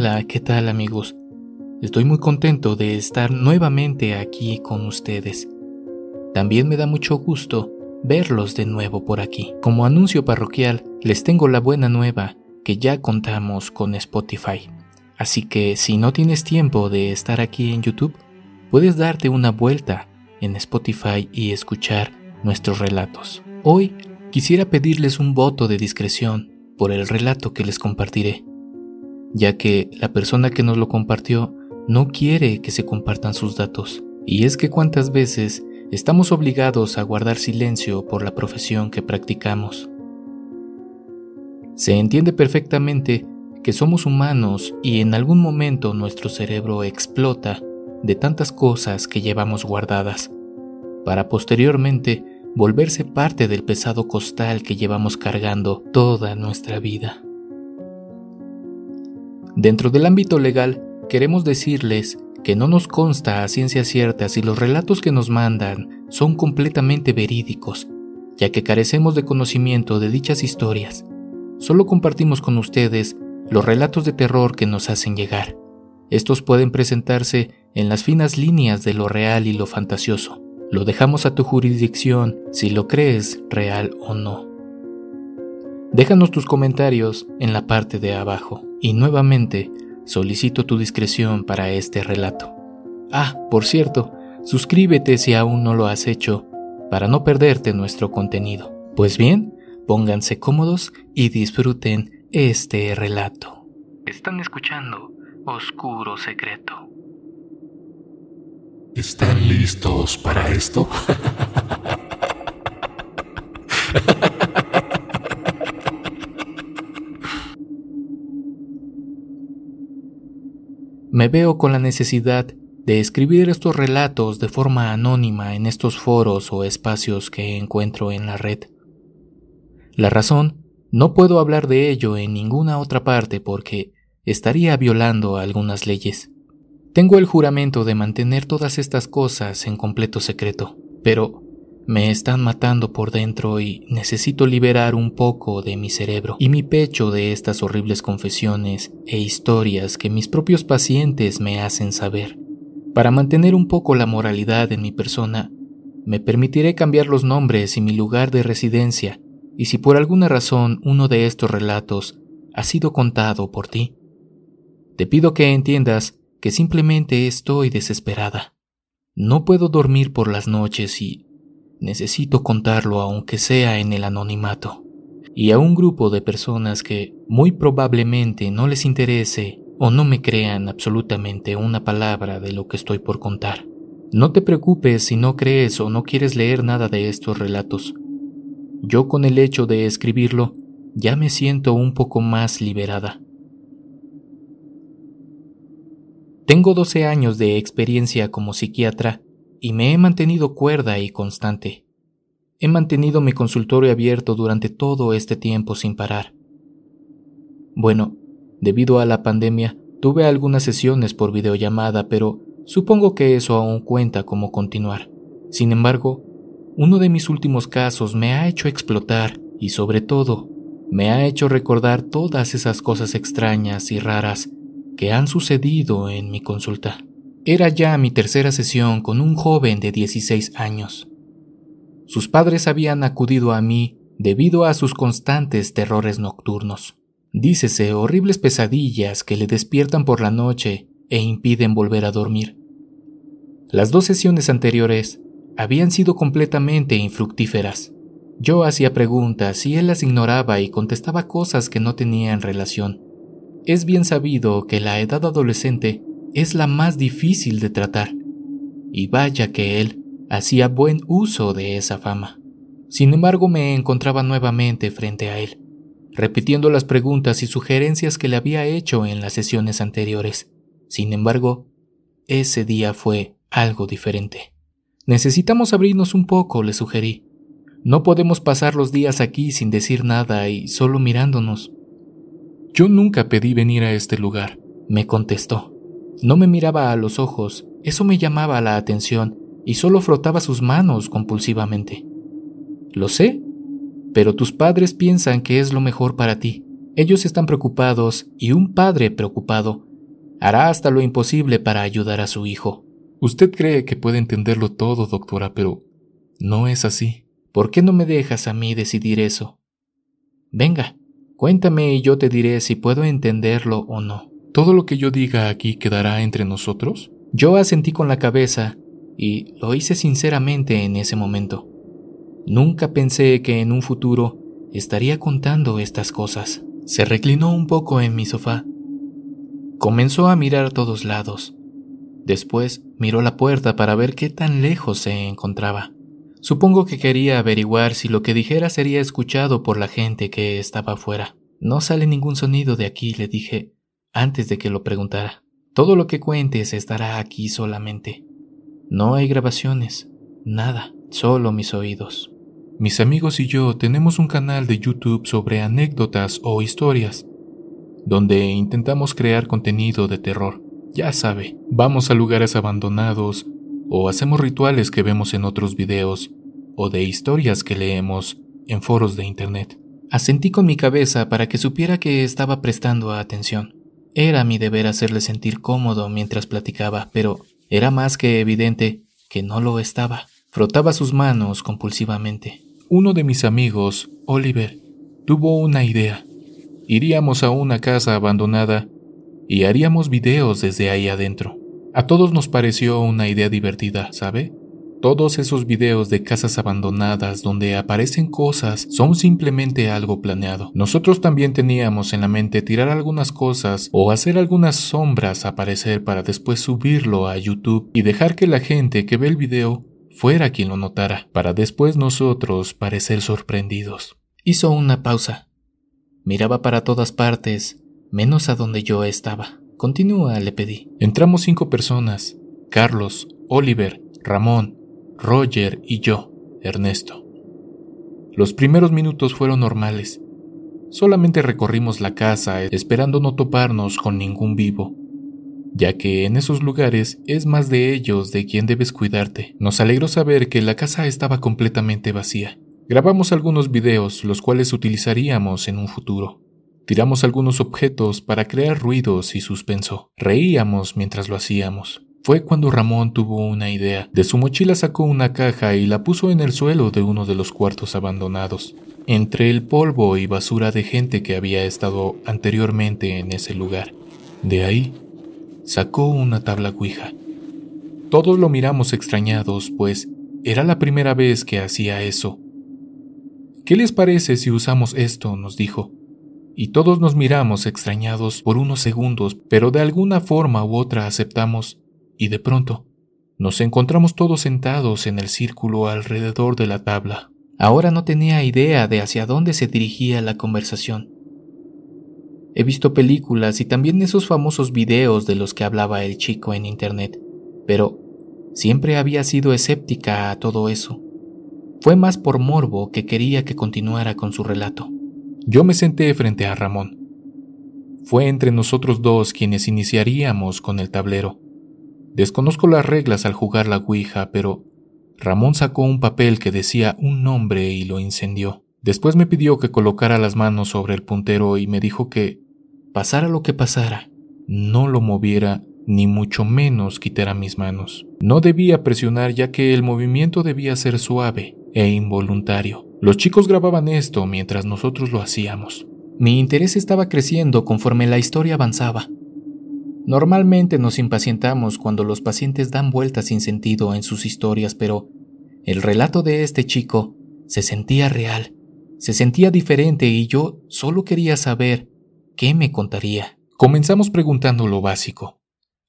Hola, ¿qué tal amigos? Estoy muy contento de estar nuevamente aquí con ustedes. También me da mucho gusto verlos de nuevo por aquí. Como anuncio parroquial, les tengo la buena nueva que ya contamos con Spotify. Así que si no tienes tiempo de estar aquí en YouTube, puedes darte una vuelta en Spotify y escuchar nuestros relatos. Hoy quisiera pedirles un voto de discreción por el relato que les compartiré ya que la persona que nos lo compartió no quiere que se compartan sus datos. Y es que cuántas veces estamos obligados a guardar silencio por la profesión que practicamos. Se entiende perfectamente que somos humanos y en algún momento nuestro cerebro explota de tantas cosas que llevamos guardadas, para posteriormente volverse parte del pesado costal que llevamos cargando toda nuestra vida. Dentro del ámbito legal, queremos decirles que no nos consta a ciencia cierta si los relatos que nos mandan son completamente verídicos, ya que carecemos de conocimiento de dichas historias. Solo compartimos con ustedes los relatos de terror que nos hacen llegar. Estos pueden presentarse en las finas líneas de lo real y lo fantasioso. Lo dejamos a tu jurisdicción si lo crees real o no. Déjanos tus comentarios en la parte de abajo. Y nuevamente solicito tu discreción para este relato. Ah, por cierto, suscríbete si aún no lo has hecho para no perderte nuestro contenido. Pues bien, pónganse cómodos y disfruten este relato. Están escuchando Oscuro Secreto. ¿Están listos para esto? me veo con la necesidad de escribir estos relatos de forma anónima en estos foros o espacios que encuentro en la red. La razón, no puedo hablar de ello en ninguna otra parte porque estaría violando algunas leyes. Tengo el juramento de mantener todas estas cosas en completo secreto, pero me están matando por dentro y necesito liberar un poco de mi cerebro y mi pecho de estas horribles confesiones e historias que mis propios pacientes me hacen saber. Para mantener un poco la moralidad en mi persona, me permitiré cambiar los nombres y mi lugar de residencia, y si por alguna razón uno de estos relatos ha sido contado por ti, te pido que entiendas que simplemente estoy desesperada. No puedo dormir por las noches y Necesito contarlo aunque sea en el anonimato. Y a un grupo de personas que muy probablemente no les interese o no me crean absolutamente una palabra de lo que estoy por contar. No te preocupes si no crees o no quieres leer nada de estos relatos. Yo con el hecho de escribirlo ya me siento un poco más liberada. Tengo 12 años de experiencia como psiquiatra y me he mantenido cuerda y constante. He mantenido mi consultorio abierto durante todo este tiempo sin parar. Bueno, debido a la pandemia, tuve algunas sesiones por videollamada, pero supongo que eso aún cuenta como continuar. Sin embargo, uno de mis últimos casos me ha hecho explotar y sobre todo, me ha hecho recordar todas esas cosas extrañas y raras que han sucedido en mi consulta. Era ya mi tercera sesión con un joven de 16 años. Sus padres habían acudido a mí debido a sus constantes terrores nocturnos. Dícese horribles pesadillas que le despiertan por la noche e impiden volver a dormir. Las dos sesiones anteriores habían sido completamente infructíferas. Yo hacía preguntas y él las ignoraba y contestaba cosas que no tenían relación. Es bien sabido que la edad adolescente es la más difícil de tratar, y vaya que él hacía buen uso de esa fama. Sin embargo, me encontraba nuevamente frente a él, repitiendo las preguntas y sugerencias que le había hecho en las sesiones anteriores. Sin embargo, ese día fue algo diferente. Necesitamos abrirnos un poco, le sugerí. No podemos pasar los días aquí sin decir nada y solo mirándonos. Yo nunca pedí venir a este lugar, me contestó. No me miraba a los ojos, eso me llamaba la atención, y solo frotaba sus manos compulsivamente. Lo sé, pero tus padres piensan que es lo mejor para ti. Ellos están preocupados y un padre preocupado Hará hasta lo imposible para ayudar a su hijo. Usted cree que puede entenderlo todo, doctora, pero no es así. ¿Por qué no me dejas a mí decidir eso? Venga, cuéntame y yo te diré si puedo entenderlo o no. ¿Todo lo que yo diga aquí quedará entre nosotros? Yo asentí con la cabeza y lo hice sinceramente en ese momento. Nunca pensé que en un futuro estaría contando estas cosas. Se reclinó un poco en mi sofá. Comenzó a mirar a todos lados. Después miró la puerta para ver qué tan lejos se encontraba. Supongo que quería averiguar si lo que dijera sería escuchado por la gente que estaba afuera. No sale ningún sonido de aquí, le dije antes de que lo preguntara. Todo lo que cuentes estará aquí solamente. No hay grabaciones, nada, solo mis oídos. Mis amigos y yo tenemos un canal de YouTube sobre anécdotas o historias, donde intentamos crear contenido de terror. Ya sabe, vamos a lugares abandonados o hacemos rituales que vemos en otros videos o de historias que leemos en foros de Internet. Asentí con mi cabeza para que supiera que estaba prestando atención. Era mi deber hacerle sentir cómodo mientras platicaba, pero era más que evidente que no lo estaba. Frotaba sus manos compulsivamente. Uno de mis amigos, Oliver, tuvo una idea. Iríamos a una casa abandonada y haríamos videos desde ahí adentro. A todos nos pareció una idea divertida, ¿sabe? Todos esos videos de casas abandonadas donde aparecen cosas son simplemente algo planeado. Nosotros también teníamos en la mente tirar algunas cosas o hacer algunas sombras aparecer para después subirlo a YouTube y dejar que la gente que ve el video fuera quien lo notara, para después nosotros parecer sorprendidos. Hizo una pausa. Miraba para todas partes, menos a donde yo estaba. Continúa, le pedí. Entramos cinco personas. Carlos, Oliver, Ramón, Roger y yo, Ernesto. Los primeros minutos fueron normales. Solamente recorrimos la casa esperando no toparnos con ningún vivo, ya que en esos lugares es más de ellos de quien debes cuidarte. Nos alegró saber que la casa estaba completamente vacía. Grabamos algunos videos, los cuales utilizaríamos en un futuro. Tiramos algunos objetos para crear ruidos y suspenso. Reíamos mientras lo hacíamos. Fue cuando Ramón tuvo una idea. De su mochila sacó una caja y la puso en el suelo de uno de los cuartos abandonados, entre el polvo y basura de gente que había estado anteriormente en ese lugar. De ahí sacó una tabla Ouija. Todos lo miramos extrañados, pues era la primera vez que hacía eso. ¿Qué les parece si usamos esto? nos dijo. Y todos nos miramos extrañados por unos segundos, pero de alguna forma u otra aceptamos y de pronto nos encontramos todos sentados en el círculo alrededor de la tabla. Ahora no tenía idea de hacia dónde se dirigía la conversación. He visto películas y también esos famosos videos de los que hablaba el chico en Internet, pero siempre había sido escéptica a todo eso. Fue más por morbo que quería que continuara con su relato. Yo me senté frente a Ramón. Fue entre nosotros dos quienes iniciaríamos con el tablero. Desconozco las reglas al jugar la Ouija, pero Ramón sacó un papel que decía un nombre y lo incendió. Después me pidió que colocara las manos sobre el puntero y me dijo que, pasara lo que pasara, no lo moviera ni mucho menos quitara mis manos. No debía presionar ya que el movimiento debía ser suave e involuntario. Los chicos grababan esto mientras nosotros lo hacíamos. Mi interés estaba creciendo conforme la historia avanzaba. Normalmente nos impacientamos cuando los pacientes dan vueltas sin sentido en sus historias, pero el relato de este chico se sentía real, se sentía diferente y yo solo quería saber qué me contaría. Comenzamos preguntando lo básico.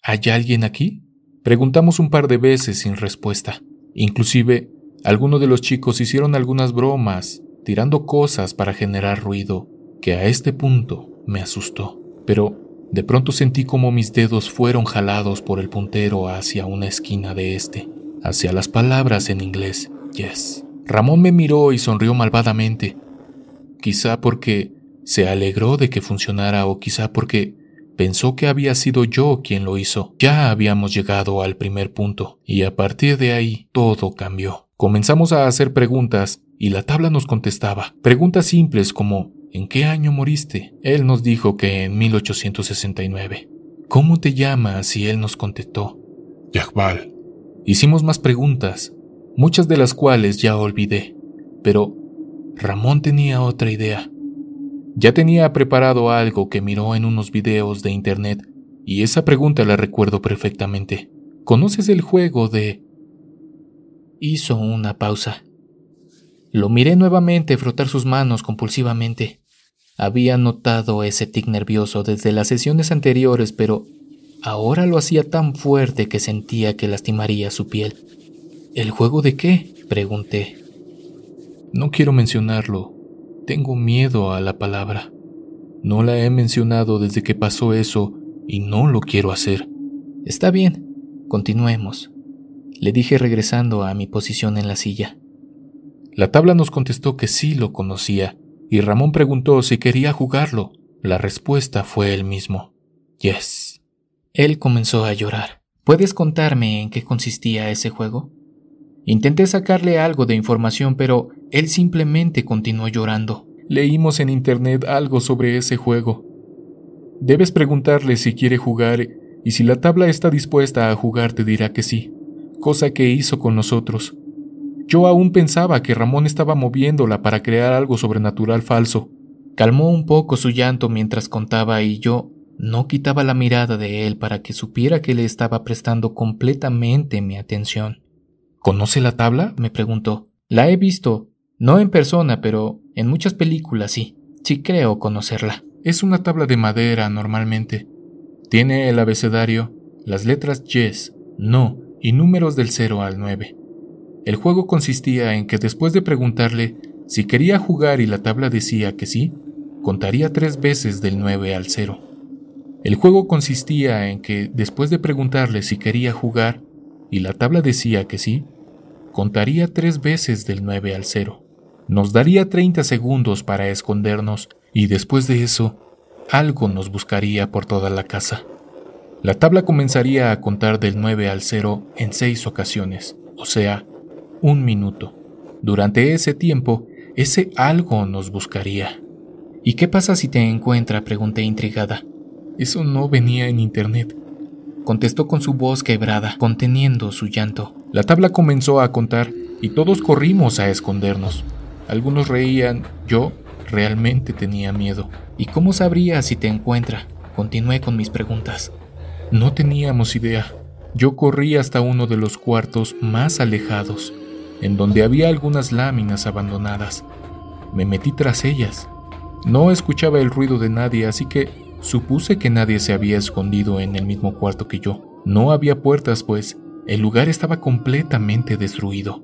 ¿Hay alguien aquí? Preguntamos un par de veces sin respuesta. Inclusive, algunos de los chicos hicieron algunas bromas, tirando cosas para generar ruido, que a este punto me asustó. Pero de pronto sentí como mis dedos fueron jalados por el puntero hacia una esquina de este, hacia las palabras en inglés, yes. Ramón me miró y sonrió malvadamente. Quizá porque se alegró de que funcionara o quizá porque pensó que había sido yo quien lo hizo. Ya habíamos llegado al primer punto y a partir de ahí todo cambió. Comenzamos a hacer preguntas y la tabla nos contestaba. Preguntas simples como ¿En qué año moriste? Él nos dijo que en 1869. ¿Cómo te llamas? Y él nos contestó, Yagbal. Hicimos más preguntas, muchas de las cuales ya olvidé, pero Ramón tenía otra idea. Ya tenía preparado algo que miró en unos videos de internet y esa pregunta la recuerdo perfectamente. ¿Conoces el juego de... Hizo una pausa. Lo miré nuevamente frotar sus manos compulsivamente. Había notado ese tic nervioso desde las sesiones anteriores, pero ahora lo hacía tan fuerte que sentía que lastimaría su piel. ¿El juego de qué? pregunté. No quiero mencionarlo. Tengo miedo a la palabra. No la he mencionado desde que pasó eso y no lo quiero hacer. Está bien, continuemos, le dije regresando a mi posición en la silla. La tabla nos contestó que sí lo conocía, y Ramón preguntó si quería jugarlo. La respuesta fue el mismo. Yes. Él comenzó a llorar. ¿Puedes contarme en qué consistía ese juego? Intenté sacarle algo de información, pero él simplemente continuó llorando. Leímos en internet algo sobre ese juego. Debes preguntarle si quiere jugar y si la tabla está dispuesta a jugar te dirá que sí, cosa que hizo con nosotros. Yo aún pensaba que Ramón estaba moviéndola para crear algo sobrenatural falso. Calmó un poco su llanto mientras contaba y yo no quitaba la mirada de él para que supiera que le estaba prestando completamente mi atención. ¿Conoce la tabla? me preguntó. La he visto, no en persona, pero en muchas películas sí. Sí creo conocerla. Es una tabla de madera normalmente. Tiene el abecedario, las letras yes, no y números del 0 al 9. El juego consistía en que después de preguntarle si quería jugar y la tabla decía que sí, contaría tres veces del 9 al 0. El juego consistía en que después de preguntarle si quería jugar y la tabla decía que sí, contaría tres veces del 9 al 0. Nos daría 30 segundos para escondernos y después de eso, algo nos buscaría por toda la casa. La tabla comenzaría a contar del 9 al 0 en seis ocasiones, o sea, un minuto. Durante ese tiempo, ese algo nos buscaría. ¿Y qué pasa si te encuentra? pregunté intrigada. Eso no venía en internet. Contestó con su voz quebrada, conteniendo su llanto. La tabla comenzó a contar y todos corrimos a escondernos. Algunos reían, yo Realmente tenía miedo. ¿Y cómo sabría si te encuentra? Continué con mis preguntas. No teníamos idea. Yo corrí hasta uno de los cuartos más alejados, en donde había algunas láminas abandonadas. Me metí tras ellas. No escuchaba el ruido de nadie, así que supuse que nadie se había escondido en el mismo cuarto que yo. No había puertas, pues el lugar estaba completamente destruido.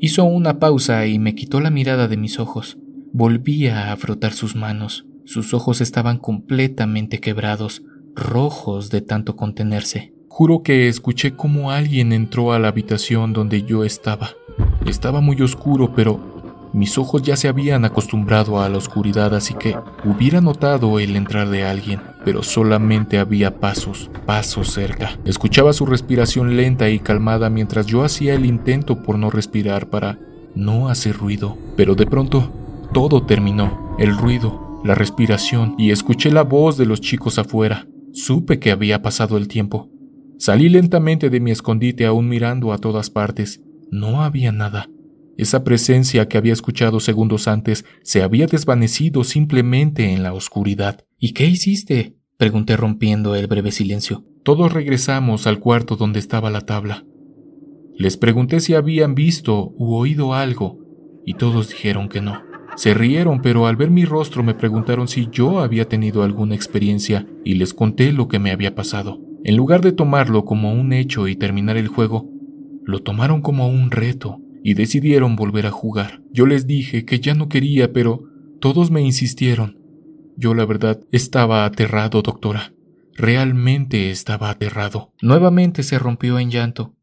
Hizo una pausa y me quitó la mirada de mis ojos. Volvía a frotar sus manos. Sus ojos estaban completamente quebrados, rojos de tanto contenerse. Juro que escuché cómo alguien entró a la habitación donde yo estaba. Estaba muy oscuro, pero mis ojos ya se habían acostumbrado a la oscuridad, así que hubiera notado el entrar de alguien, pero solamente había pasos, pasos cerca. Escuchaba su respiración lenta y calmada mientras yo hacía el intento por no respirar para no hacer ruido, pero de pronto todo terminó, el ruido, la respiración, y escuché la voz de los chicos afuera. Supe que había pasado el tiempo. Salí lentamente de mi escondite aún mirando a todas partes. No había nada. Esa presencia que había escuchado segundos antes se había desvanecido simplemente en la oscuridad. ¿Y qué hiciste? pregunté rompiendo el breve silencio. Todos regresamos al cuarto donde estaba la tabla. Les pregunté si habían visto u oído algo, y todos dijeron que no. Se rieron, pero al ver mi rostro me preguntaron si yo había tenido alguna experiencia y les conté lo que me había pasado. En lugar de tomarlo como un hecho y terminar el juego, lo tomaron como un reto y decidieron volver a jugar. Yo les dije que ya no quería, pero todos me insistieron. Yo la verdad estaba aterrado, doctora. Realmente estaba aterrado. Nuevamente se rompió en llanto.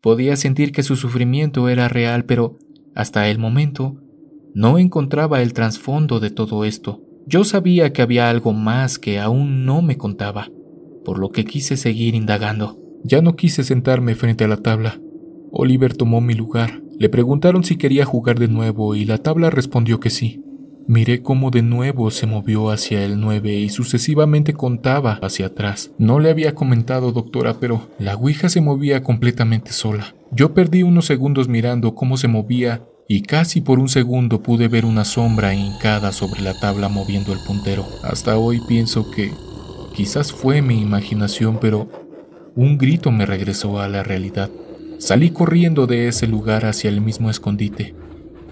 Podía sentir que su sufrimiento era real, pero hasta el momento no encontraba el trasfondo de todo esto. Yo sabía que había algo más que aún no me contaba, por lo que quise seguir indagando. Ya no quise sentarme frente a la tabla. Oliver tomó mi lugar. Le preguntaron si quería jugar de nuevo y la tabla respondió que sí. Miré cómo de nuevo se movió hacia el 9 y sucesivamente contaba hacia atrás. No le había comentado, doctora, pero la Ouija se movía completamente sola. Yo perdí unos segundos mirando cómo se movía y casi por un segundo pude ver una sombra hincada sobre la tabla moviendo el puntero. Hasta hoy pienso que quizás fue mi imaginación, pero un grito me regresó a la realidad. Salí corriendo de ese lugar hacia el mismo escondite.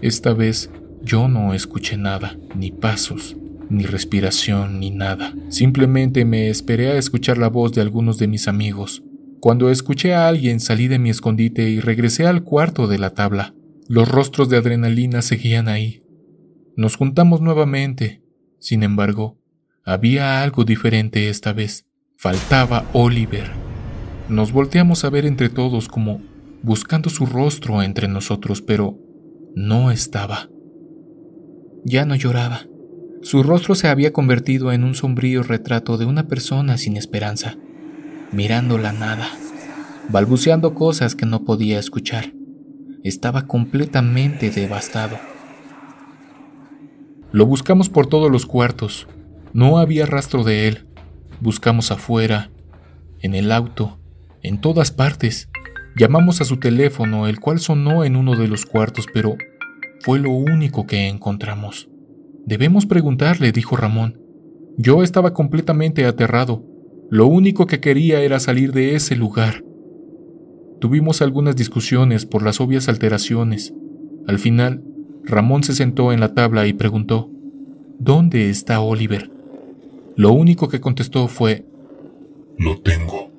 Esta vez yo no escuché nada, ni pasos, ni respiración, ni nada. Simplemente me esperé a escuchar la voz de algunos de mis amigos. Cuando escuché a alguien salí de mi escondite y regresé al cuarto de la tabla. Los rostros de adrenalina seguían ahí. Nos juntamos nuevamente. Sin embargo, había algo diferente esta vez. Faltaba Oliver. Nos volteamos a ver entre todos como buscando su rostro entre nosotros, pero no estaba. Ya no lloraba. Su rostro se había convertido en un sombrío retrato de una persona sin esperanza, mirando la nada, balbuceando cosas que no podía escuchar estaba completamente devastado. Lo buscamos por todos los cuartos. No había rastro de él. Buscamos afuera, en el auto, en todas partes. Llamamos a su teléfono, el cual sonó en uno de los cuartos, pero fue lo único que encontramos. Debemos preguntarle, dijo Ramón. Yo estaba completamente aterrado. Lo único que quería era salir de ese lugar. Tuvimos algunas discusiones por las obvias alteraciones. Al final, Ramón se sentó en la tabla y preguntó, ¿Dónde está Oliver? Lo único que contestó fue, Lo tengo.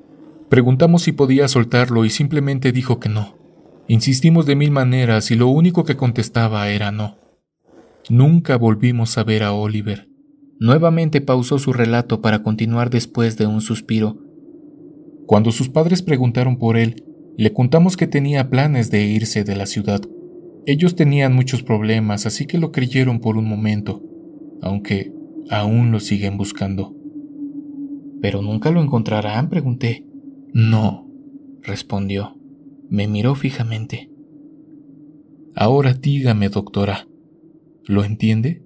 Preguntamos si podía soltarlo y simplemente dijo que no. Insistimos de mil maneras y lo único que contestaba era no. Nunca volvimos a ver a Oliver. Nuevamente pausó su relato para continuar después de un suspiro. Cuando sus padres preguntaron por él, le contamos que tenía planes de irse de la ciudad. Ellos tenían muchos problemas, así que lo creyeron por un momento, aunque aún lo siguen buscando. ¿Pero nunca lo encontrarán? pregunté. No, respondió. Me miró fijamente. Ahora dígame, doctora, ¿lo entiende?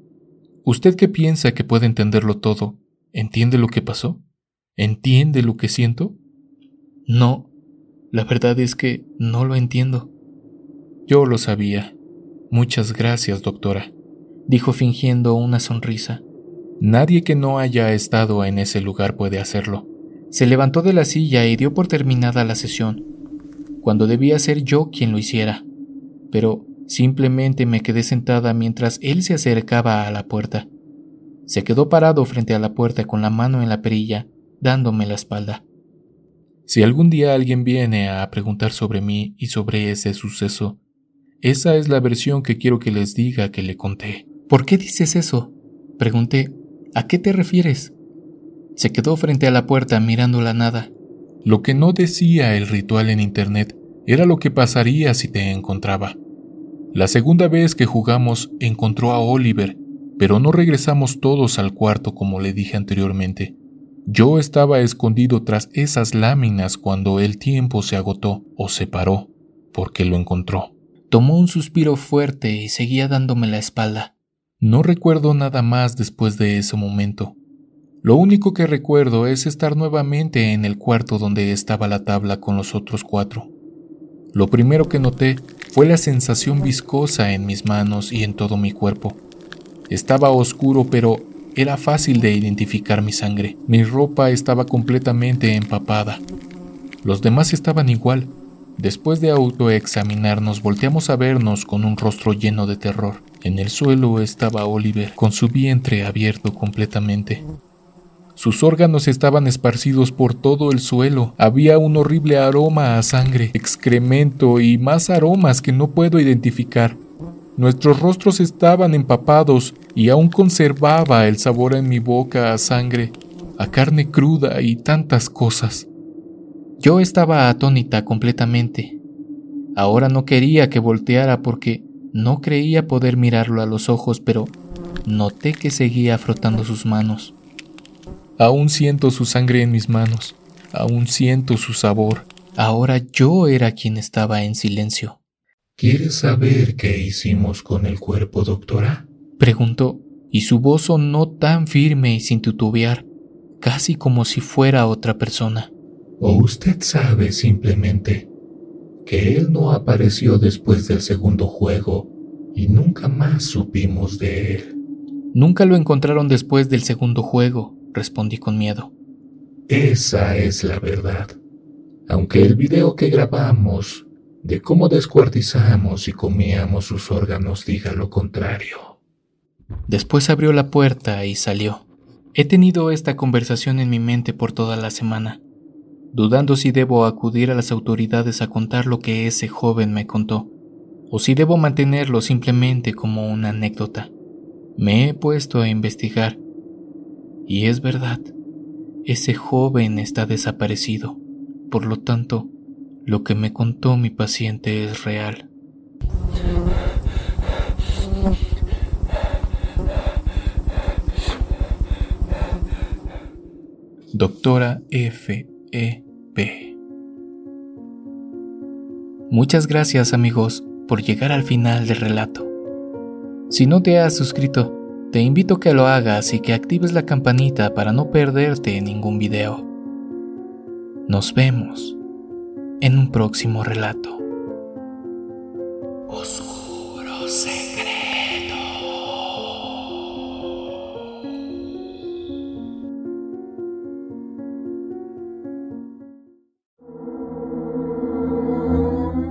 ¿Usted que piensa que puede entenderlo todo, entiende lo que pasó? ¿Entiende lo que siento? No, la verdad es que no lo entiendo. Yo lo sabía. Muchas gracias, doctora, dijo fingiendo una sonrisa. Nadie que no haya estado en ese lugar puede hacerlo. Se levantó de la silla y dio por terminada la sesión, cuando debía ser yo quien lo hiciera. Pero simplemente me quedé sentada mientras él se acercaba a la puerta. Se quedó parado frente a la puerta con la mano en la perilla, dándome la espalda. Si algún día alguien viene a preguntar sobre mí y sobre ese suceso, esa es la versión que quiero que les diga que le conté. ¿Por qué dices eso? Pregunté. ¿A qué te refieres? Se quedó frente a la puerta mirando la nada. Lo que no decía el ritual en Internet era lo que pasaría si te encontraba. La segunda vez que jugamos encontró a Oliver, pero no regresamos todos al cuarto como le dije anteriormente. Yo estaba escondido tras esas láminas cuando el tiempo se agotó o se paró, porque lo encontró. Tomó un suspiro fuerte y seguía dándome la espalda. No recuerdo nada más después de ese momento. Lo único que recuerdo es estar nuevamente en el cuarto donde estaba la tabla con los otros cuatro. Lo primero que noté fue la sensación viscosa en mis manos y en todo mi cuerpo. Estaba oscuro pero era fácil de identificar mi sangre. Mi ropa estaba completamente empapada. Los demás estaban igual. Después de autoexaminarnos, volteamos a vernos con un rostro lleno de terror. En el suelo estaba Oliver, con su vientre abierto completamente. Sus órganos estaban esparcidos por todo el suelo. Había un horrible aroma a sangre, excremento y más aromas que no puedo identificar. Nuestros rostros estaban empapados y aún conservaba el sabor en mi boca a sangre, a carne cruda y tantas cosas. Yo estaba atónita completamente. Ahora no quería que volteara porque no creía poder mirarlo a los ojos, pero noté que seguía frotando sus manos. Aún siento su sangre en mis manos, aún siento su sabor. Ahora yo era quien estaba en silencio. ¿Quieres saber qué hicimos con el cuerpo, doctora? Preguntó y su voz sonó tan firme y sin titubear, casi como si fuera otra persona. ¿O usted sabe simplemente que él no apareció después del segundo juego y nunca más supimos de él? Nunca lo encontraron después del segundo juego, respondí con miedo. Esa es la verdad. Aunque el video que grabamos de cómo descuartizamos y comíamos sus órganos diga lo contrario. Después abrió la puerta y salió. He tenido esta conversación en mi mente por toda la semana, dudando si debo acudir a las autoridades a contar lo que ese joven me contó, o si debo mantenerlo simplemente como una anécdota. Me he puesto a investigar, y es verdad, ese joven está desaparecido, por lo tanto, lo que me contó mi paciente es real. Doctora F. E. Muchas gracias amigos por llegar al final del relato. Si no te has suscrito, te invito a que lo hagas y que actives la campanita para no perderte ningún video. Nos vemos en un próximo relato.